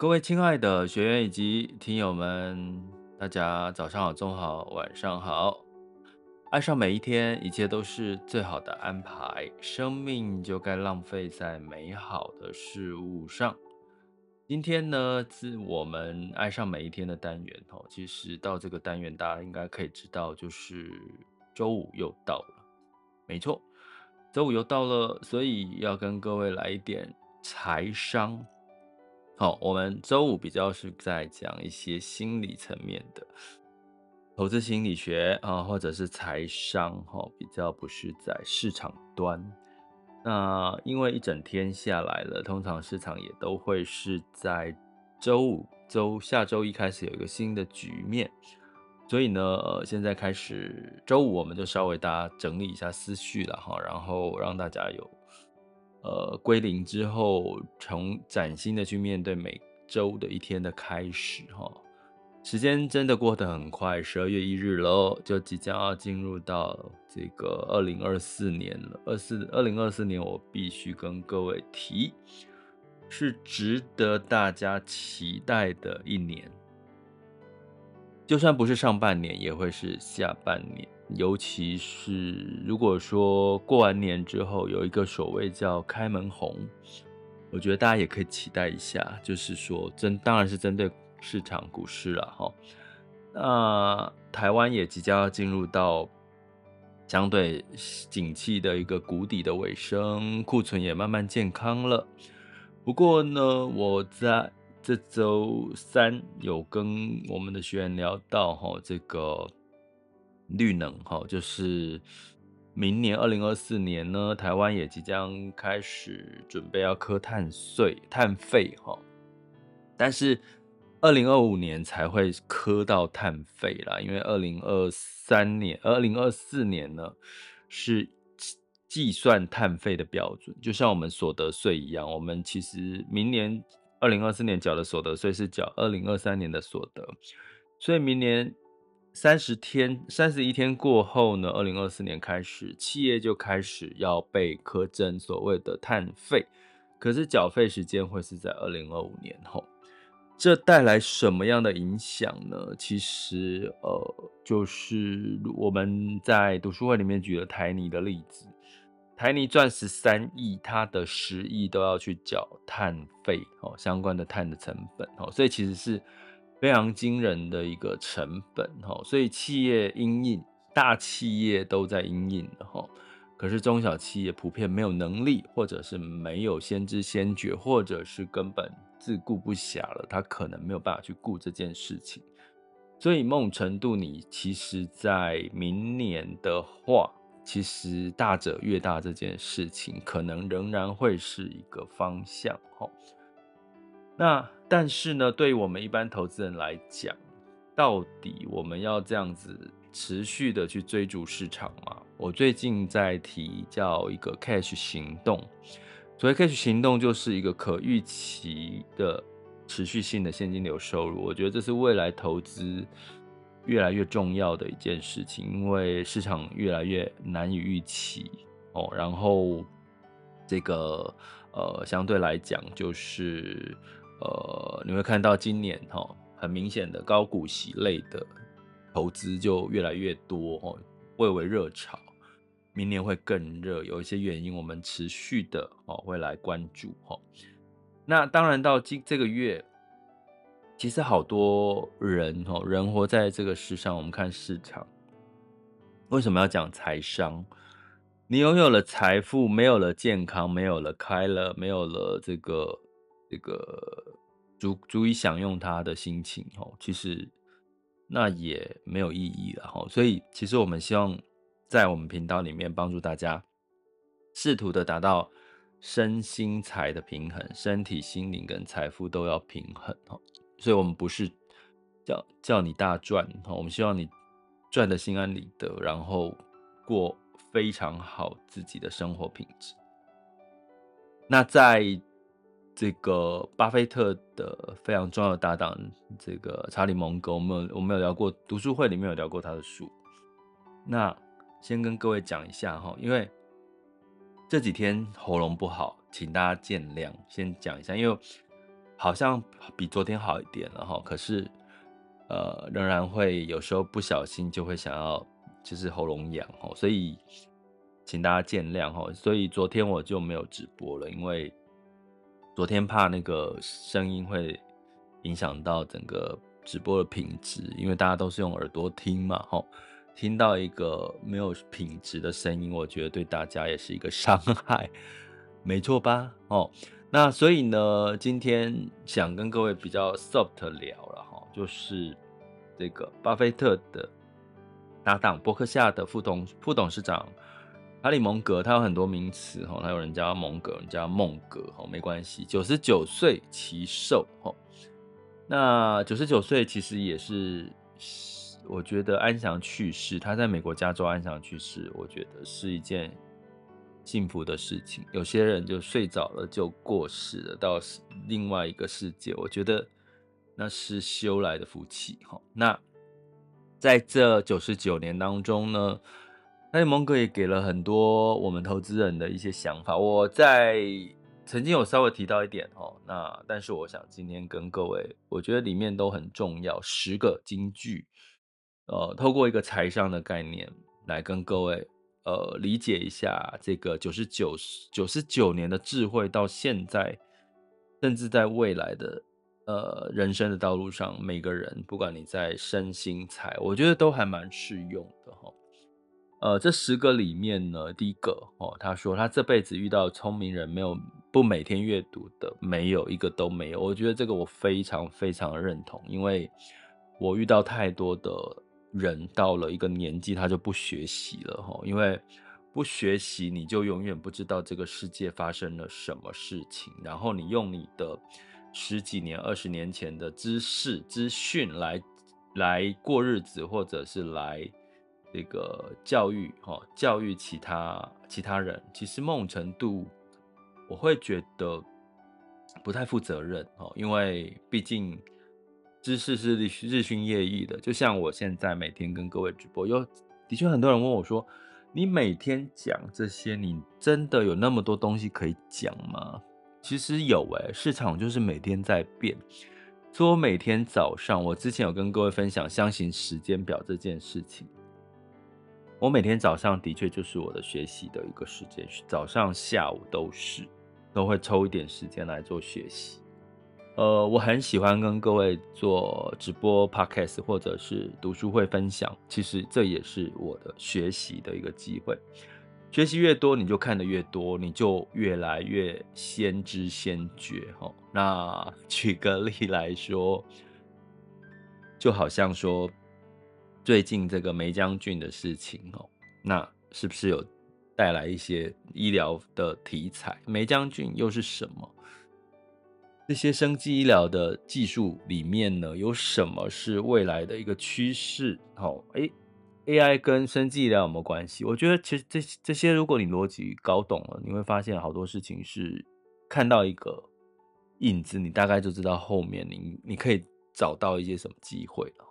各位亲爱的学员以及听友们，大家早上好、中午好、晚上好。爱上每一天，一切都是最好的安排。生命就该浪费在美好的事物上。今天呢，是我们爱上每一天的单元哦。其实到这个单元，大家应该可以知道，就是周五又到了。没错，周五又到了，所以要跟各位来一点财商。好，我们周五比较是在讲一些心理层面的投资心理学啊，或者是财商，哈，比较不是在市场端。那因为一整天下来了，通常市场也都会是在周五周下周一开始有一个新的局面，所以呢，呃，现在开始周五我们就稍微大家整理一下思绪了哈，然后让大家有。呃，归零之后，从崭新的去面对每周的一天的开始，哈，时间真的过得很快，十二月一日喽，就即将要进入到这个二零二四年了。二四二零二四年，我必须跟各位提，是值得大家期待的一年，就算不是上半年，也会是下半年。尤其是如果说过完年之后有一个所谓叫开门红，我觉得大家也可以期待一下，就是说针当然是针对市场股市了哈。那台湾也即将要进入到相对景气的一个谷底的尾声，库存也慢慢健康了。不过呢，我在这周三有跟我们的学员聊到哈这个。绿能哈，就是明年二零二四年呢，台湾也即将开始准备要课碳税、碳费哈，但是二零二五年才会课到碳费啦，因为二零二三年、二零二四年呢是计算碳费的标准，就像我们所得税一样，我们其实明年二零二四年缴的所得税是缴二零二三年的所得，所以明年。三十天、三十一天过后呢，二零二四年开始，企业就开始要被课征所谓的碳费，可是缴费时间会是在二零二五年后。这带来什么样的影响呢？其实，呃，就是我们在读书会里面举了台泥的例子，台泥赚十三亿，它的十亿都要去缴碳费哦，相关的碳的成本哦，所以其实是。非常惊人的一个成本哈，所以企业因应，大企业都在因应的哈，可是中小企业普遍没有能力，或者是没有先知先觉，或者是根本自顾不暇了，他可能没有办法去顾这件事情。所以某种程度，你其实在明年的话，其实大者越大这件事情，可能仍然会是一个方向哈。那。但是呢，对于我们一般投资人来讲，到底我们要这样子持续的去追逐市场吗？我最近在提叫一个 cash 行动，所谓 cash 行动就是一个可预期的持续性的现金流收入。我觉得这是未来投资越来越重要的一件事情，因为市场越来越难以预期哦。然后这个呃，相对来讲就是。呃，你会看到今年哈，很明显的高股息类的投资就越来越多哦，蔚为热潮。明年会更热，有一些原因，我们持续的哦会来关注哈。那当然到今这个月，其实好多人哦，人活在这个世上，我们看市场，为什么要讲财商？你拥有了财富，没有了健康，没有了快乐，没有了这个。这个足足以享用他的心情哦，其实那也没有意义了哈。所以，其实我们希望在我们频道里面帮助大家，试图的达到身心财的平衡，身体、心灵跟财富都要平衡哈。所以我们不是叫叫你大赚，我们希望你赚的心安理得，然后过非常好自己的生活品质。那在这个巴菲特的非常重要的搭档，这个查理蒙格，我们有我们有聊过读书会里面有聊过他的书。那先跟各位讲一下哈，因为这几天喉咙不好，请大家见谅。先讲一下，因为好像比昨天好一点了哈，可是呃，仍然会有时候不小心就会想要就是喉咙痒哈，所以请大家见谅哈。所以昨天我就没有直播了，因为昨天怕那个声音会影响到整个直播的品质，因为大家都是用耳朵听嘛吼。听到一个没有品质的声音，我觉得对大家也是一个伤害，没错吧？哦，那所以呢，今天想跟各位比较 soft 聊了哈，就是这个巴菲特的搭档，伯克夏的副董副董事长查理蒙格，他有很多名词哈，他有人叫蒙格，人叫孟格，哈，没关系，九十九岁其寿，哈，那九十九岁其实也是。我觉得安详去世，他在美国加州安详去世，我觉得是一件幸福的事情。有些人就睡着了就过世了，到另外一个世界，我觉得那是修来的福气。哈，那在这九十九年当中呢，那蒙哥也给了很多我们投资人的一些想法。我在曾经有稍微提到一点哦，那但是我想今天跟各位，我觉得里面都很重要，十个金句。呃，透过一个财商的概念来跟各位呃理解一下这个九十九九十九年的智慧，到现在，甚至在未来的呃人生的道路上，每个人不管你在身心财，我觉得都还蛮适用的哈。呃，这十个里面呢，第一个哦，他说他这辈子遇到聪明人没有不每天阅读的，没有一个都没有。我觉得这个我非常非常认同，因为我遇到太多的。人到了一个年纪，他就不学习了哈，因为不学习，你就永远不知道这个世界发生了什么事情。然后你用你的十几年、二十年前的知识、资讯来来过日子，或者是来这个教育哈，教育其他其他人，其实某种程度我会觉得不太负责任哈，因为毕竟。知识是日日新月异的，就像我现在每天跟各位直播，有的确很多人问我说：“你每天讲这些，你真的有那么多东西可以讲吗？”其实有诶，市场就是每天在变。所以我每天早上，我之前有跟各位分享相信时间表这件事情。我每天早上的确就是我的学习的一个时间，早上、下午都是都会抽一点时间来做学习。呃，我很喜欢跟各位做直播、podcast 或者是读书会分享。其实这也是我的学习的一个机会。学习越多，你就看得越多，你就越来越先知先觉。哈，那举个例来说，就好像说最近这个梅将军的事情，哦，那是不是有带来一些医疗的题材？梅将军又是什么？这些生技医疗的技术里面呢，有什么是未来的一个趋势？好，哎，AI 跟生技医疗有没有关系？我觉得其实这这些，如果你逻辑搞懂了，你会发现好多事情是看到一个影子，你大概就知道后面你你可以找到一些什么机会了。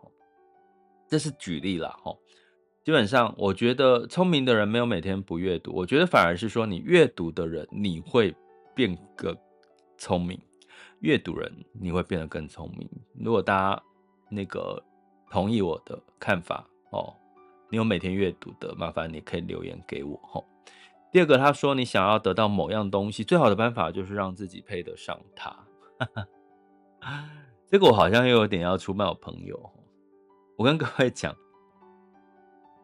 这是举例啦。哈，基本上我觉得聪明的人没有每天不阅读，我觉得反而是说你阅读的人，你会变个聪明。阅读人，你会变得更聪明。如果大家那个同意我的看法哦，你有每天阅读的，麻烦你可以留言给我哈。第二个，他说你想要得到某样东西，最好的办法就是让自己配得上它。这个我好像又有点要出卖我朋友。我跟各位讲，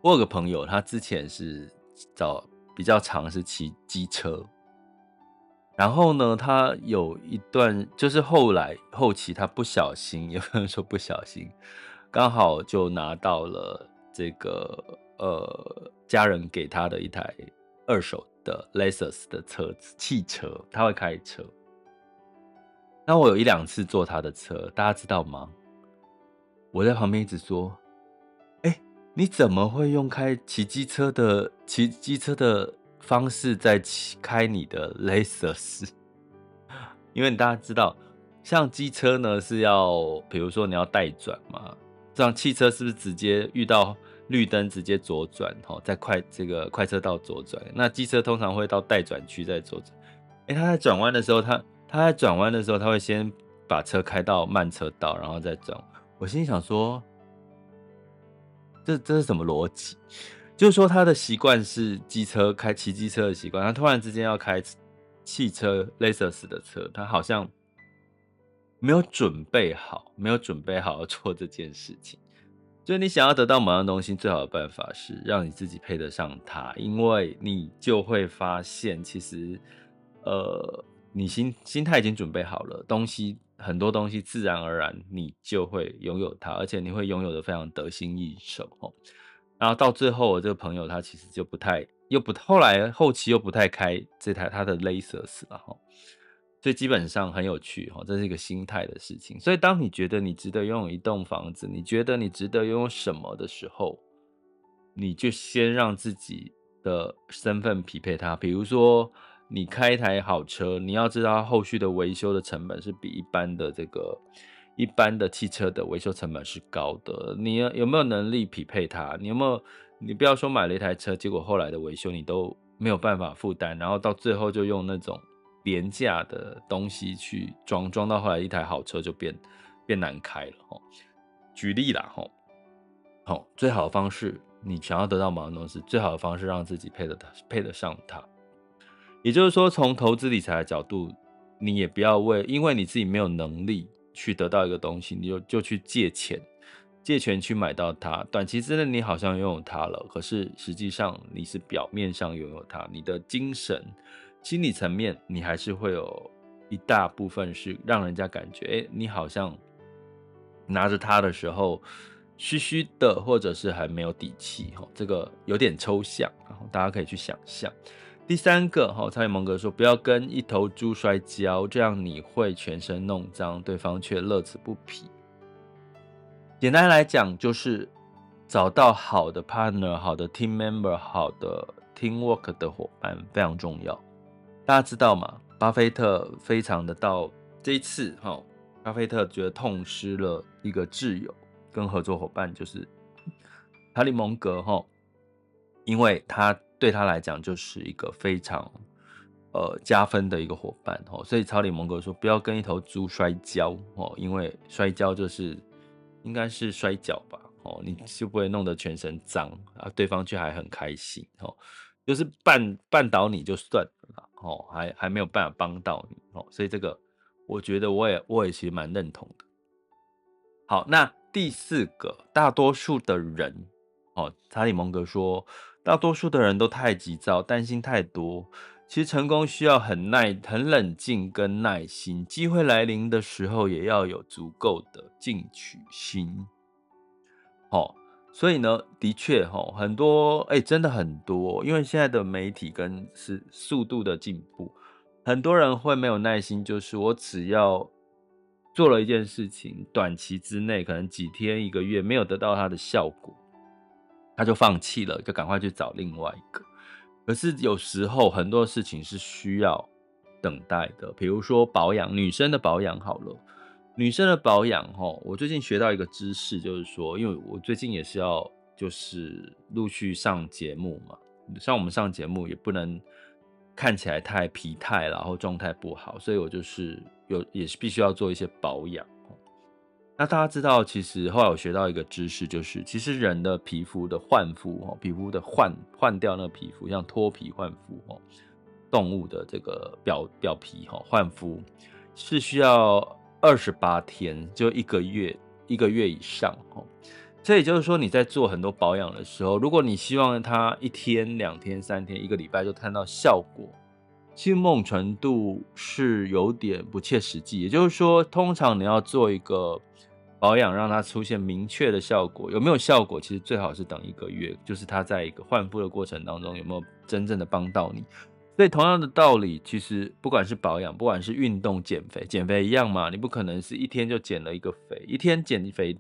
我有个朋友，他之前是找比较长是骑机车。然后呢，他有一段，就是后来后期他不小心，有人说不小心，刚好就拿到了这个呃家人给他的一台二手的 Lexus 的车子汽车，他会开车。那我有一两次坐他的车，大家知道吗？我在旁边一直说：“哎、你怎么会用开骑机车的骑机车的方式在骑开你的 Lexus？因为大家知道，像机车呢是要，比如说你要带转嘛，这样汽车是不是直接遇到绿灯直接左转？哈，在快这个快车道左转，那机车通常会到待转区再左转。哎、他在转弯的时候，他。他在转弯的时候，他会先把车开到慢车道，然后再转。我心想说，这这是什么逻辑？就是说他的习惯是机车开骑机车的习惯，他突然之间要开汽车 l e x s 的车，他好像没有准备好，没有准备好要做这件事情。所以你想要得到某样东西，最好的办法是让你自己配得上它，因为你就会发现，其实，呃。你心心态已经准备好了，东西很多东西自然而然你就会拥有它，而且你会拥有的非常得心应手哦。然后到最后，我这个朋友他其实就不太又不后来后期又不太开这台他的 Lexus 了哈，所以基本上很有趣哈，这是一个心态的事情。所以当你觉得你值得拥有一栋房子，你觉得你值得拥有什么的时候，你就先让自己的身份匹配它，比如说。你开一台好车，你要知道后续的维修的成本是比一般的这个一般的汽车的维修成本是高的。你有没有能力匹配它？你有没有？你不要说买了一台车，结果后来的维修你都没有办法负担，然后到最后就用那种廉价的东西去装，装到后来一台好车就变变难开了。哦，举例啦，吼，好，最好的方式，你想要得到某样东西，最好的方式让自己配得配得上它。也就是说，从投资理财的角度，你也不要为因为你自己没有能力去得到一个东西，你就就去借钱，借钱去买到它。短期之内你好像拥有它了，可是实际上你是表面上拥有它，你的精神、心理层面，你还是会有一大部分是让人家感觉，哎，你好像拿着它的时候虚虚的，或者是还没有底气。哈，这个有点抽象，然后大家可以去想象。第三个哈，查理蒙格说：“不要跟一头猪摔跤，这样你会全身弄脏，对方却乐此不疲。”简单来讲，就是找到好的 partner、好的 team member、好的 teamwork 的伙伴非常重要。大家知道吗？巴菲特非常的到这一次哈，巴菲特觉得痛失了一个挚友跟合作伙伴，就是查理蒙格哈，因为他。对他来讲就是一个非常呃加分的一个伙伴哦，所以查理蒙格说不要跟一头猪摔跤哦，因为摔跤就是应该是摔跤吧哦，你就不会弄得全身脏啊，对方却还很开心哦，就是绊绊倒你就算了哦，还还没有办法帮到你哦，所以这个我觉得我也我也其实蛮认同的。好，那第四个，大多数的人哦，查理蒙格说。大多数的人都太急躁，担心太多。其实成功需要很耐、很冷静跟耐心。机会来临的时候，也要有足够的进取心。哦，所以呢，的确，哈，很多，哎，真的很多。因为现在的媒体跟是速度的进步，很多人会没有耐心，就是我只要做了一件事情，短期之内，可能几天、一个月，没有得到它的效果。他就放弃了，就赶快去找另外一个。可是有时候很多事情是需要等待的，比如说保养，女生的保养好了，女生的保养齁，我最近学到一个知识，就是说，因为我最近也是要就是陆续上节目嘛，像我们上节目也不能看起来太疲态，然后状态不好，所以我就是有也是必须要做一些保养。那大家知道，其实后来我学到一个知识，就是其实人的皮肤的换肤哦，皮肤的换换掉那个皮肤，像脱皮换肤哦，动物的这个表表皮哈换肤是需要二十八天，就一个月一个月以上哦。这也就是说，你在做很多保养的时候，如果你希望它一天、两天、三天、一个礼拜就看到效果，其实某种程度是有点不切实际。也就是说，通常你要做一个。保养让它出现明确的效果，有没有效果？其实最好是等一个月，就是它在一个换肤的过程当中有没有真正的帮到你。所以同样的道理，其实不管是保养，不管是运动、减肥，减肥一样嘛，你不可能是一天就减了一个肥，一天减肥，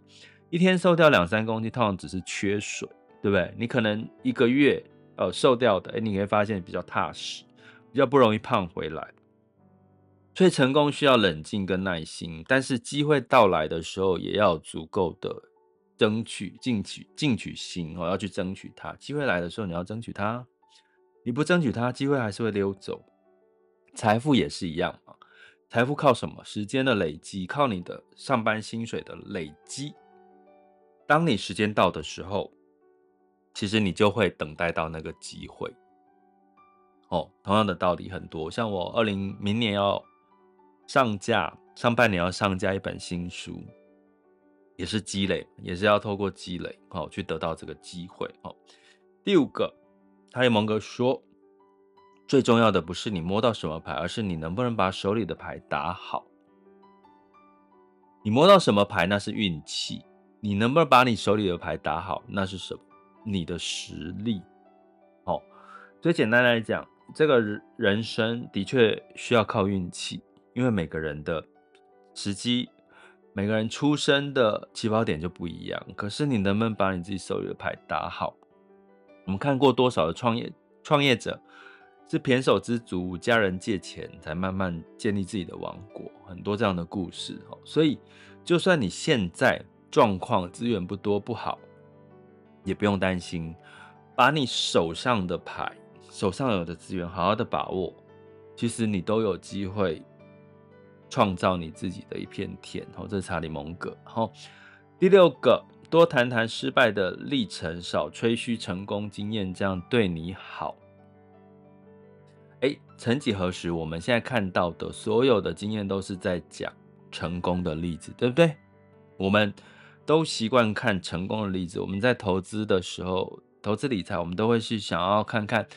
一天瘦掉两三公斤，通常只是缺水，对不对？你可能一个月呃瘦掉的，哎，你会发现比较踏实，比较不容易胖回来。所以成功需要冷静跟耐心，但是机会到来的时候，也要足够的争取、进取、进取心哦，要去争取它。机会来的时候，你要争取它，你不争取它，机会还是会溜走。财富也是一样嘛，财富靠什么？时间的累积，靠你的上班薪水的累积。当你时间到的时候，其实你就会等待到那个机会。哦，同样的道理很多，像我二零明年要。上架上半年要上架一本新书，也是积累，也是要透过积累哦，去得到这个机会哦。第五个，哈利蒙格说，最重要的不是你摸到什么牌，而是你能不能把手里的牌打好。你摸到什么牌，那是运气；你能不能把你手里的牌打好，那是什么？你的实力。哦，最简单来讲，这个人生的确需要靠运气。因为每个人的时机，每个人出生的起跑点就不一样。可是你能不能把你自己手里的牌打好？我们看过多少的创业创业者是胼手胝足，家人借钱才慢慢建立自己的王国，很多这样的故事哦。所以，就算你现在状况资源不多不好，也不用担心，把你手上的牌、手上有的资源好好的把握，其实你都有机会。创造你自己的一片天，好，这是查理蒙格。好，第六个，多谈谈失败的历程，少吹嘘成功经验，这样对你好。哎，曾几何时，我们现在看到的所有的经验都是在讲成功的例子，对不对？我们都习惯看成功的例子。我们在投资的时候，投资理财，我们都会去想要看看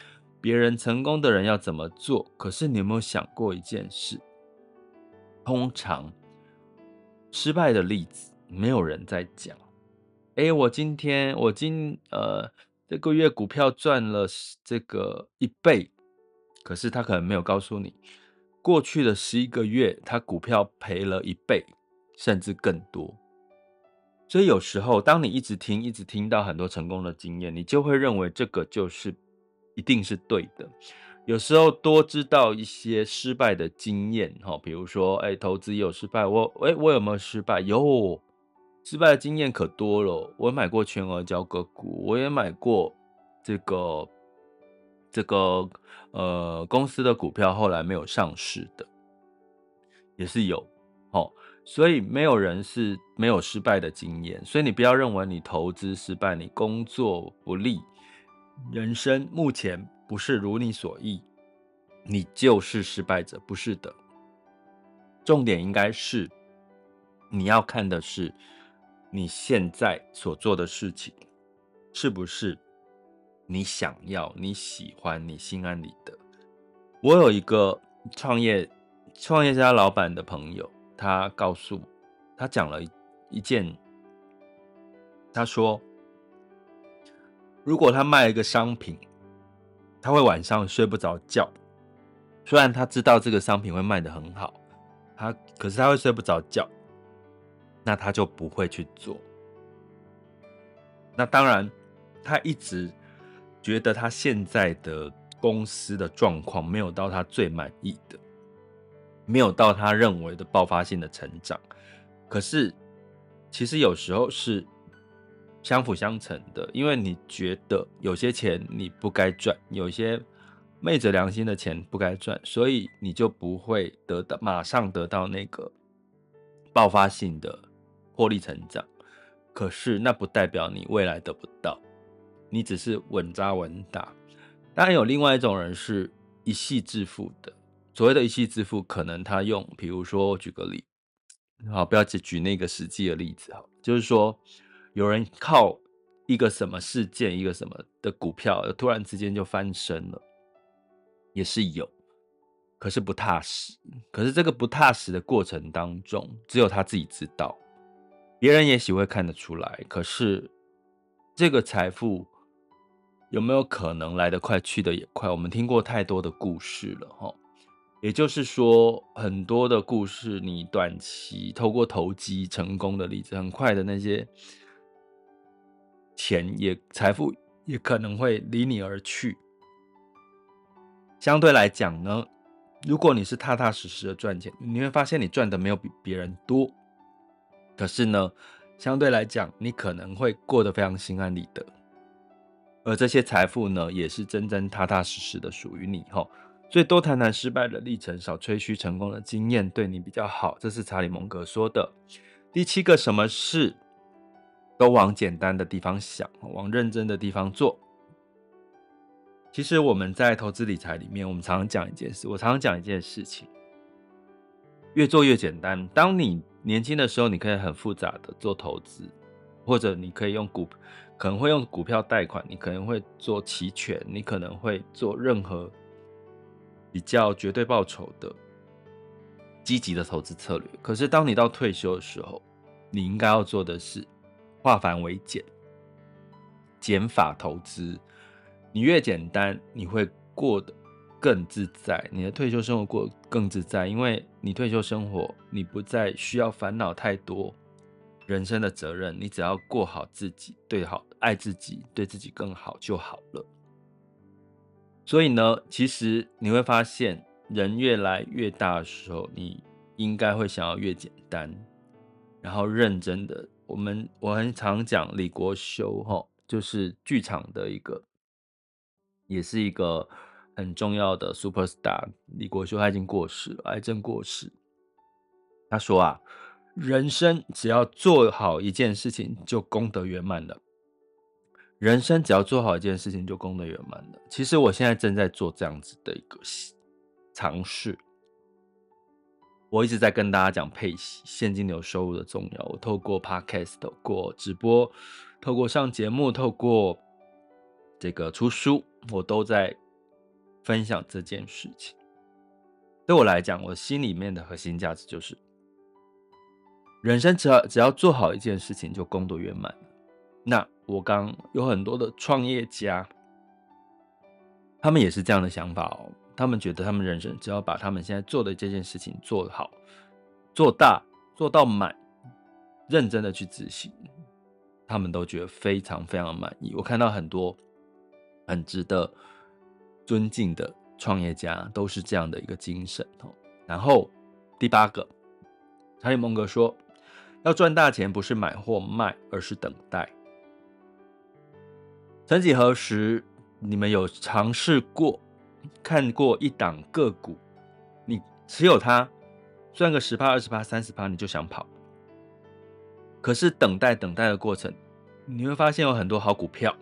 别人成功的人要怎么做。可是，你有没有想过一件事？通常失败的例子没有人在讲。哎，我今天我今呃这个月股票赚了这个一倍，可是他可能没有告诉你，过去的十一个月他股票赔了一倍，甚至更多。所以有时候当你一直听一直听到很多成功的经验，你就会认为这个就是一定是对的。有时候多知道一些失败的经验，哈，比如说，哎，投资有失败，我，哎，我有没有失败？有，失败的经验可多了。我买过全额交割股，我也买过这个这个呃公司的股票，后来没有上市的，也是有，哦，所以没有人是没有失败的经验，所以你不要认为你投资失败，你工作不利，人生目前。不是如你所意，你就是失败者，不是的。重点应该是你要看的是你现在所做的事情是不是你想要、你喜欢、你心安理得。我有一个创业创业家老板的朋友，他告诉我，他讲了一件，他说，如果他卖一个商品。他会晚上睡不着觉，虽然他知道这个商品会卖得很好，他可是他会睡不着觉，那他就不会去做。那当然，他一直觉得他现在的公司的状况没有到他最满意的，没有到他认为的爆发性的成长。可是，其实有时候是。相辅相成的，因为你觉得有些钱你不该赚，有些昧着良心的钱不该赚，所以你就不会得到马上得到那个爆发性的获利成长。可是那不代表你未来得不到，你只是稳扎稳打。当然有另外一种人是一夕致富的，所谓的一夕致富，可能他用，比如说我举个例，好，不要只举那个实际的例子，好，就是说。有人靠一个什么事件，一个什么的股票，突然之间就翻身了，也是有，可是不踏实。可是这个不踏实的过程当中，只有他自己知道，别人也许会看得出来。可是这个财富有没有可能来得快，去得也快？我们听过太多的故事了，哈。也就是说，很多的故事，你短期透过投机成功的例子，很快的那些钱也财富也可能会离你而去。相对来讲呢，如果你是踏踏实实的赚钱，你会发现你赚的没有比别人多。可是呢，相对来讲，你可能会过得非常心安理得。而这些财富呢，也是真真踏踏实实的属于你。哈，所以多谈谈失败的历程，少吹嘘成功的经验，对你比较好。这是查理蒙格说的。第七个，什么事都往简单的地方想，往认真的地方做。其实我们在投资理财里面，我们常常讲一件事，我常常讲一件事情，越做越简单。当你年轻的时候，你可以很复杂的做投资，或者你可以用股。可能会用股票贷款，你可能会做期权，你可能会做任何比较绝对报酬的积极的投资策略。可是，当你到退休的时候，你应该要做的是化繁为简，减法投资。你越简单，你会过得更自在，你的退休生活过得更自在，因为你退休生活，你不再需要烦恼太多。人生的责任，你只要过好自己，对好爱自己，对自己更好就好了。所以呢，其实你会发现，人越来越大的时候，你应该会想要越简单，然后认真的。我们我很常讲李国修哈，就是剧场的一个，也是一个很重要的 super star。李国修他已经过世了，癌症过世。他说啊。人生只要做好一件事情，就功德圆满了。人生只要做好一件事情，就功德圆满了。其实我现在正在做这样子的一个尝试。我一直在跟大家讲配息、现金流收入的重要。我透过 Podcast、透过直播、透过上节目、透过这个出书，我都在分享这件事情。对我来讲，我心里面的核心价值就是。人生只要只要做好一件事情，就功德圆满。那我刚有很多的创业家，他们也是这样的想法哦。他们觉得他们人生只要把他们现在做的这件事情做好、做大、做到满，认真的去执行，他们都觉得非常非常满意。我看到很多很值得尊敬的创业家都是这样的一个精神哦。然后第八个，查理蒙格说。要赚大钱，不是买或卖，而是等待。曾几何时，你们有尝试过看过一档个股，你持有它，赚个十趴、二十趴、三十趴，你就想跑。可是等待等待的过程，你会发现有很多好股票，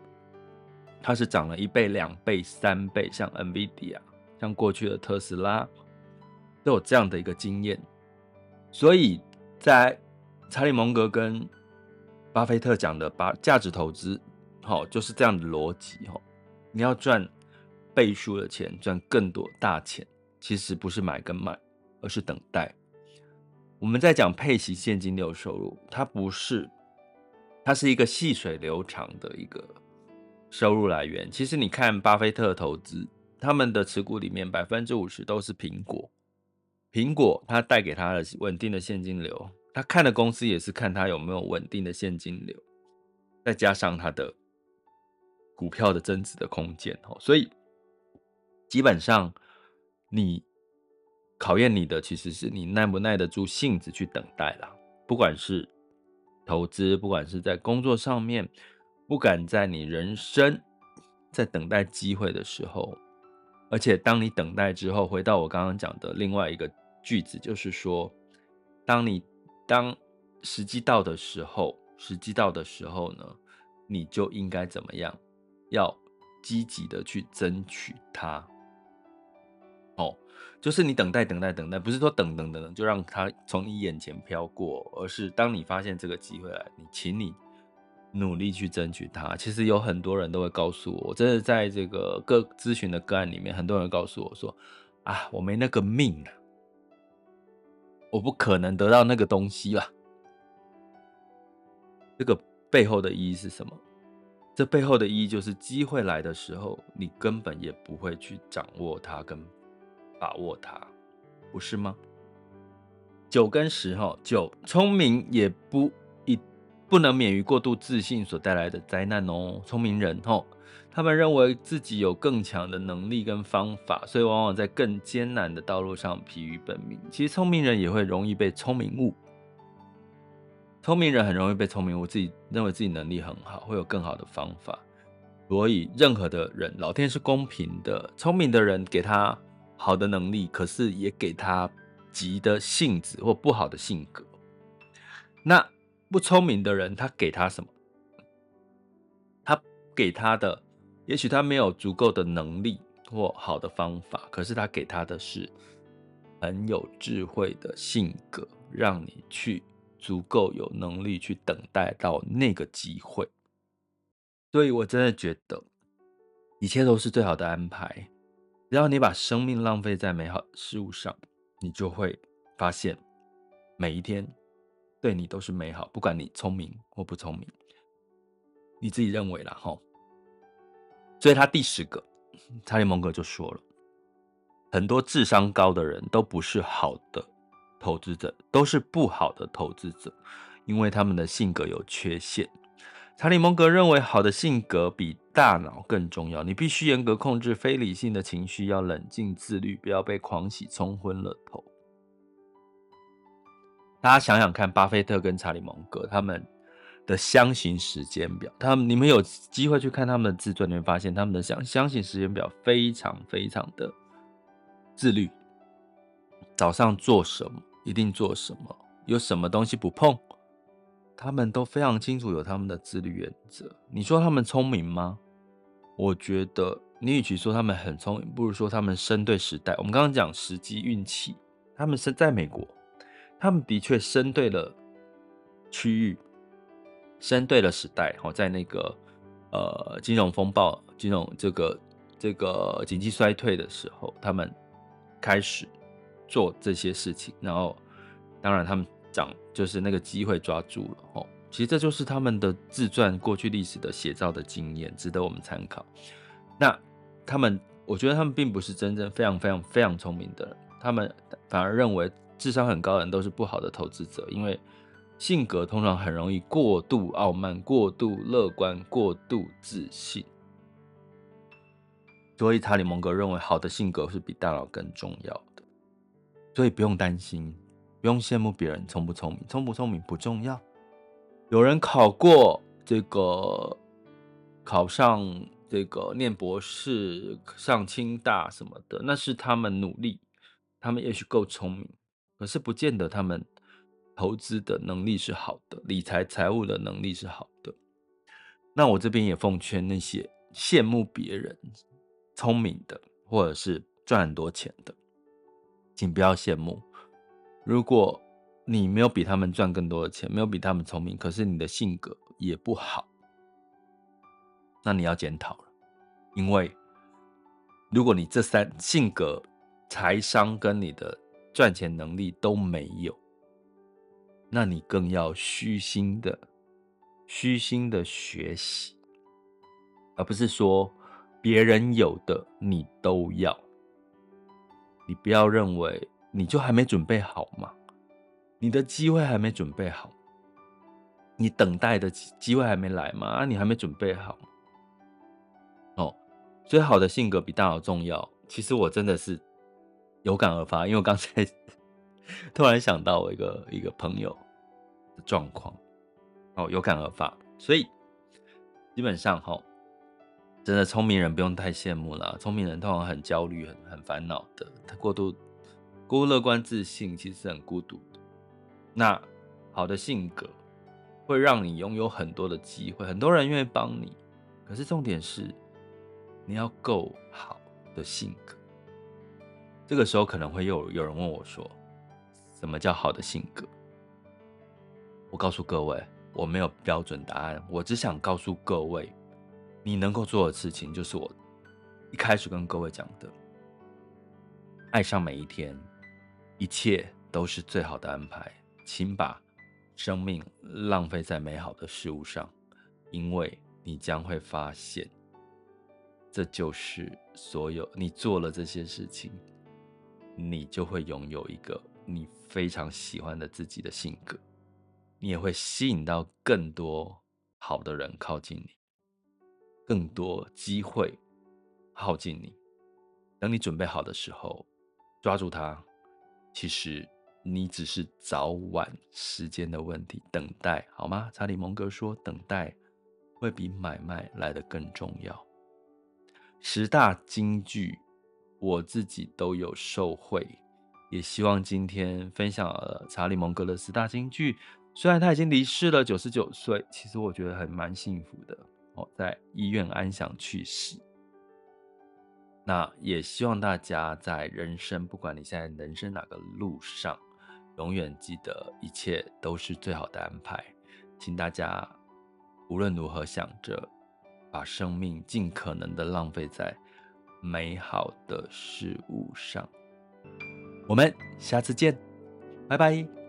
它是涨了一倍、两倍、三倍，像 NVIDIA，像过去的特斯拉，都有这样的一个经验。所以在查理蒙格跟巴菲特讲的把价值投资，好，就是这样的逻辑哈。你要赚倍数的钱，赚更多大钱，其实不是买跟卖，而是等待。我们在讲配息现金流收入，它不是，它是一个细水流长的一个收入来源。其实你看巴菲特投资，他们的持股里面百分之五十都是苹果，苹果它带给他的稳定的现金流。他看的公司也是看他有没有稳定的现金流，再加上他的股票的增值的空间哦，所以基本上你考验你的其实是你耐不耐得住性子去等待啦。不管是投资，不管是在工作上面，不敢在你人生在等待机会的时候，而且当你等待之后，回到我刚刚讲的另外一个句子，就是说，当你。当时机到的时候，时机到的时候呢，你就应该怎么样？要积极的去争取它。就是你等待、等待、等待，不是说等等等等就让它从你眼前飘过，而是当你发现这个机会来，你请你努力去争取它。其实有很多人都会告诉我，我真的在这个各咨询的个案里面，很多人告诉我说：“啊，我没那个命啊。”我不可能得到那个东西啦。这个背后的意义是什么？这背后的意义就是，机会来的时候，你根本也不会去掌握它跟把握它，不是吗？九跟十哈，九聪明也不一不能免于过度自信所带来的灾难哦。聪明人哈，他们认为自己有更强的能力跟方法，所以往往在更艰难的道路上疲于奔命。其实聪明人也会容易被聪明误。聪明人很容易被聪明误，自己认为自己能力很好，会有更好的方法。所以，任何的人，老天是公平的。聪明的人给他好的能力，可是也给他急的性子或不好的性格。那不聪明的人，他给他什么？他给他的，也许他没有足够的能力或好的方法，可是他给他的是很有智慧的性格，让你去。足够有能力去等待到那个机会，所以我真的觉得一切都是最好的安排。只要你把生命浪费在美好事物上，你就会发现每一天对你都是美好，不管你聪明或不聪明，你自己认为了哈。所以他第十个，查理蒙格就说了，很多智商高的人都不是好的。投资者都是不好的投资者，因为他们的性格有缺陷。查理·蒙格认为，好的性格比大脑更重要。你必须严格控制非理性的情绪，要冷静自律，不要被狂喜冲昏了头。大家想想看，巴菲特跟查理·蒙格他们的相形时间表，他们你们有机会去看他们的自传，你会发现他们的箱箱型时间表非常非常的自律。早上做什么？一定做什么？有什么东西不碰？他们都非常清楚，有他们的自律原则。你说他们聪明吗？我觉得，你与其说他们很聪明，不如说他们生对时代。我们刚刚讲时机运气，他们生在美国，他们的确生对了区域，生对了时代。好，在那个呃金融风暴、金融这个这个经济衰退的时候，他们开始。做这些事情，然后当然他们讲就是那个机会抓住了哦。其实这就是他们的自传过去历史的写照的经验，值得我们参考。那他们，我觉得他们并不是真正非常非常非常聪明的人，他们反而认为智商很高的人都是不好的投资者，因为性格通常很容易过度傲慢、过度乐观、过度自信。所以查理蒙格认为，好的性格是比大脑更重要的。所以不用担心，不用羡慕别人聪不聪明，聪不聪明不重要。有人考过这个，考上这个念博士，上清大什么的，那是他们努力，他们也许够聪明，可是不见得他们投资的能力是好的，理财财务的能力是好的。那我这边也奉劝那些羡慕别人聪明的，或者是赚很多钱的。请不要羡慕。如果你没有比他们赚更多的钱，没有比他们聪明，可是你的性格也不好，那你要检讨了。因为如果你这三性格、财商跟你的赚钱能力都没有，那你更要虚心的、虚心的学习，而不是说别人有的你都要。你不要认为你就还没准备好吗？你的机会还没准备好，你等待的机会还没来吗？啊，你还没准备好哦。最好的性格比大脑重要。其实我真的是有感而发，因为我刚才 突然想到我一个一个朋友的状况，哦，有感而发，所以基本上哈。真的聪明人不用太羡慕了，聪明人通常很焦虑、很很烦恼的。他过度、过乐观、自信，其实很孤独的。那好的性格会让你拥有很多的机会，很多人愿意帮你。可是重点是你要够好的性格。这个时候可能会有有人问我说：“什么叫好的性格？”我告诉各位，我没有标准答案，我只想告诉各位。你能够做的事情，就是我一开始跟各位讲的：爱上每一天，一切都是最好的安排。请把生命浪费在美好的事物上，因为你将会发现，这就是所有你做了这些事情，你就会拥有一个你非常喜欢的自己的性格，你也会吸引到更多好的人靠近你，更多机会靠近你。等你准备好的时候，抓住它。其实你只是早晚时间的问题，等待好吗？查理蒙格说，等待会比买卖来得更重要。十大金句，我自己都有受惠，也希望今天分享了查理蒙格的十大金句。虽然他已经离世了，九十九岁，其实我觉得还蛮幸福的哦，在医院安详去世。那也希望大家在人生，不管你现在人生哪个路上，永远记得一切都是最好的安排。请大家无论如何想着把生命尽可能的浪费在美好的事物上。我们下次见，拜拜。